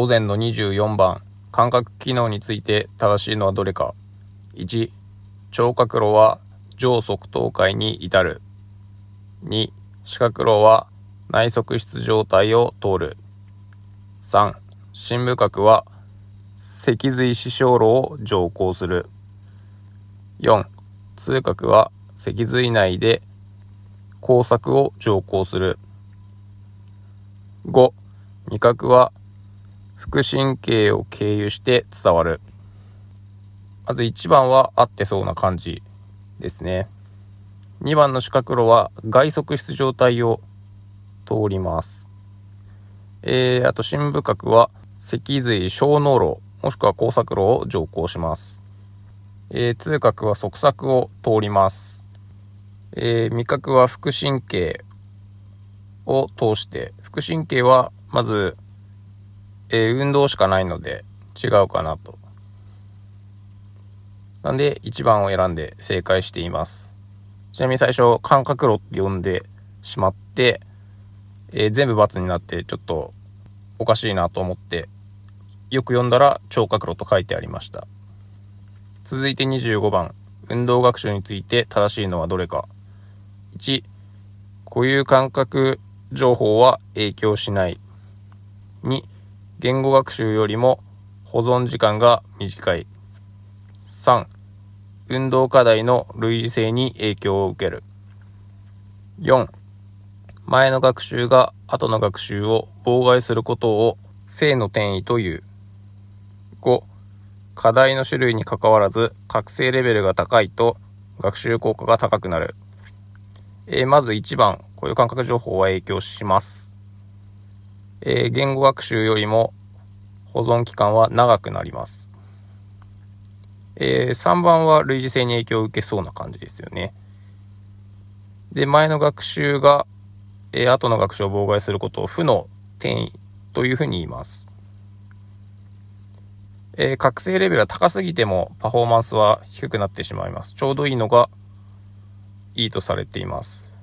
午前の24番、感覚機能について正しいのはどれか。1、聴覚路は上側頭界に至る。2、視覚路は内側室状態を通る。3、深部角は脊髄視床路を乗降する。4、痛覚は脊髄内で工作を乗降する。5、味覚は副神経を経由して伝わる。まず1番は合ってそうな感じですね。2番の視覚路は外側出状態を通ります。えー、あと深部角は脊髄小脳路もしくは工作路を乗降します。えー、痛覚は側索を通ります。えー、味覚は副神経を通して、副神経はまずえー、運動しかないので違うかなと。なんで1番を選んで正解しています。ちなみに最初感覚路って呼んでしまって、えー、全部×になってちょっとおかしいなと思って、よく読んだら聴覚路と書いてありました。続いて25番、運動学習について正しいのはどれか。1、固有感覚情報は影響しない。2、言語学習よりも保存時間が短い。3、運動課題の類似性に影響を受ける。4、前の学習が後の学習を妨害することを性の転移という。5、課題の種類にかかわらず覚醒レベルが高いと学習効果が高くなる。えー、まず1番、こういう感覚情報は影響します。えー、言語学習よりも保存期間は長くなります。えー、3番は類似性に影響を受けそうな感じですよね。で、前の学習が、えー、後の学習を妨害することを負の転移というふうに言います。えー、覚醒レベルは高すぎてもパフォーマンスは低くなってしまいます。ちょうどいいのがいいとされています。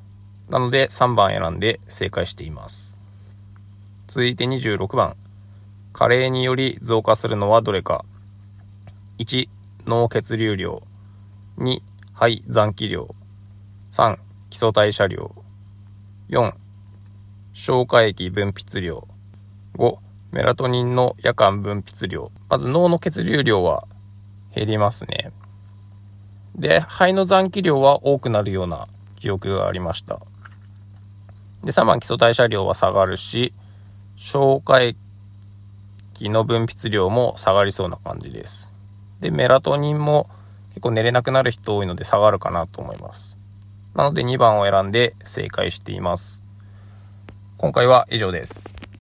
なので3番選んで正解しています。続いて26番。加齢により増加するのはどれか。1、脳血流量。2、肺残気量。3、基礎代謝量。4、消化液分泌量。5、メラトニンの夜間分泌量。まず脳の血流量は減りますね。で、肺の残気量は多くなるような記憶がありました。で、3番基礎代謝量は下がるし、消化液の分泌量も下がりそうな感じです。で、メラトニンも結構寝れなくなる人多いので下がるかなと思います。なので2番を選んで正解しています。今回は以上です。